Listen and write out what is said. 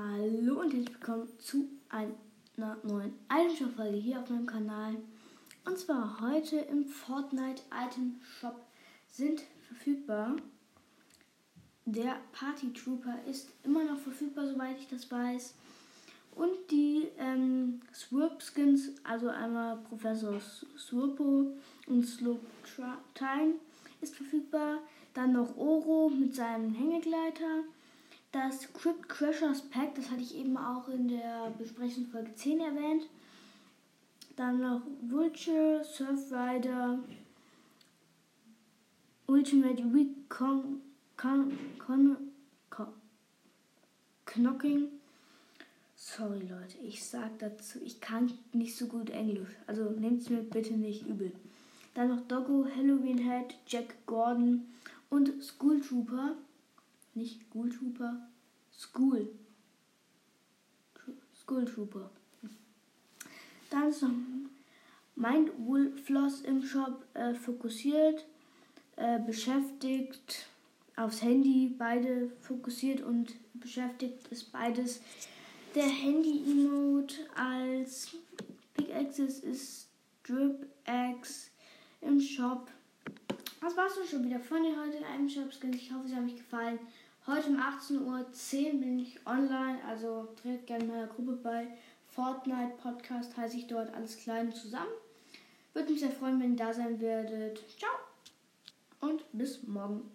Hallo und herzlich willkommen zu einer neuen Item-Shop-Folge hier auf meinem Kanal. Und zwar heute im Fortnite Item Shop sind verfügbar. Der Party Trooper ist immer noch verfügbar, soweit ich das weiß. Und die ähm, Swirp Skins, also einmal Professor Swirpo und Slope Time ist verfügbar. Dann noch Oro mit seinem Hängegleiter. Das Crypt Crashers Pack, das hatte ich eben auch in der Besprechungsfolge 10 erwähnt. Dann noch Vulture, Surfrider, Ultimate Weak Con, Con, Con, Con, Knocking. Sorry Leute, ich sag dazu, ich kann nicht so gut Englisch. Also nehmt es mir bitte nicht übel. Dann noch Doggo, Halloween Head, Jack Gordon und School Trooper. Nicht School Trooper, School. School Trooper. Dann ist noch Mind Wool Floss im Shop äh, fokussiert, äh, beschäftigt, aufs Handy, beide fokussiert und beschäftigt ist beides. Der Handy-Emote als Pickaxes ist Drip X im Shop. Das war's dann schon wieder von den heutigen Item Shops. Ich hoffe, sie haben euch gefallen. Heute um 18.10 Uhr bin ich online, also tretet gerne meiner Gruppe bei. Fortnite Podcast heiße ich dort alles klein zusammen. Würde mich sehr freuen, wenn ihr da sein werdet. Ciao und bis morgen.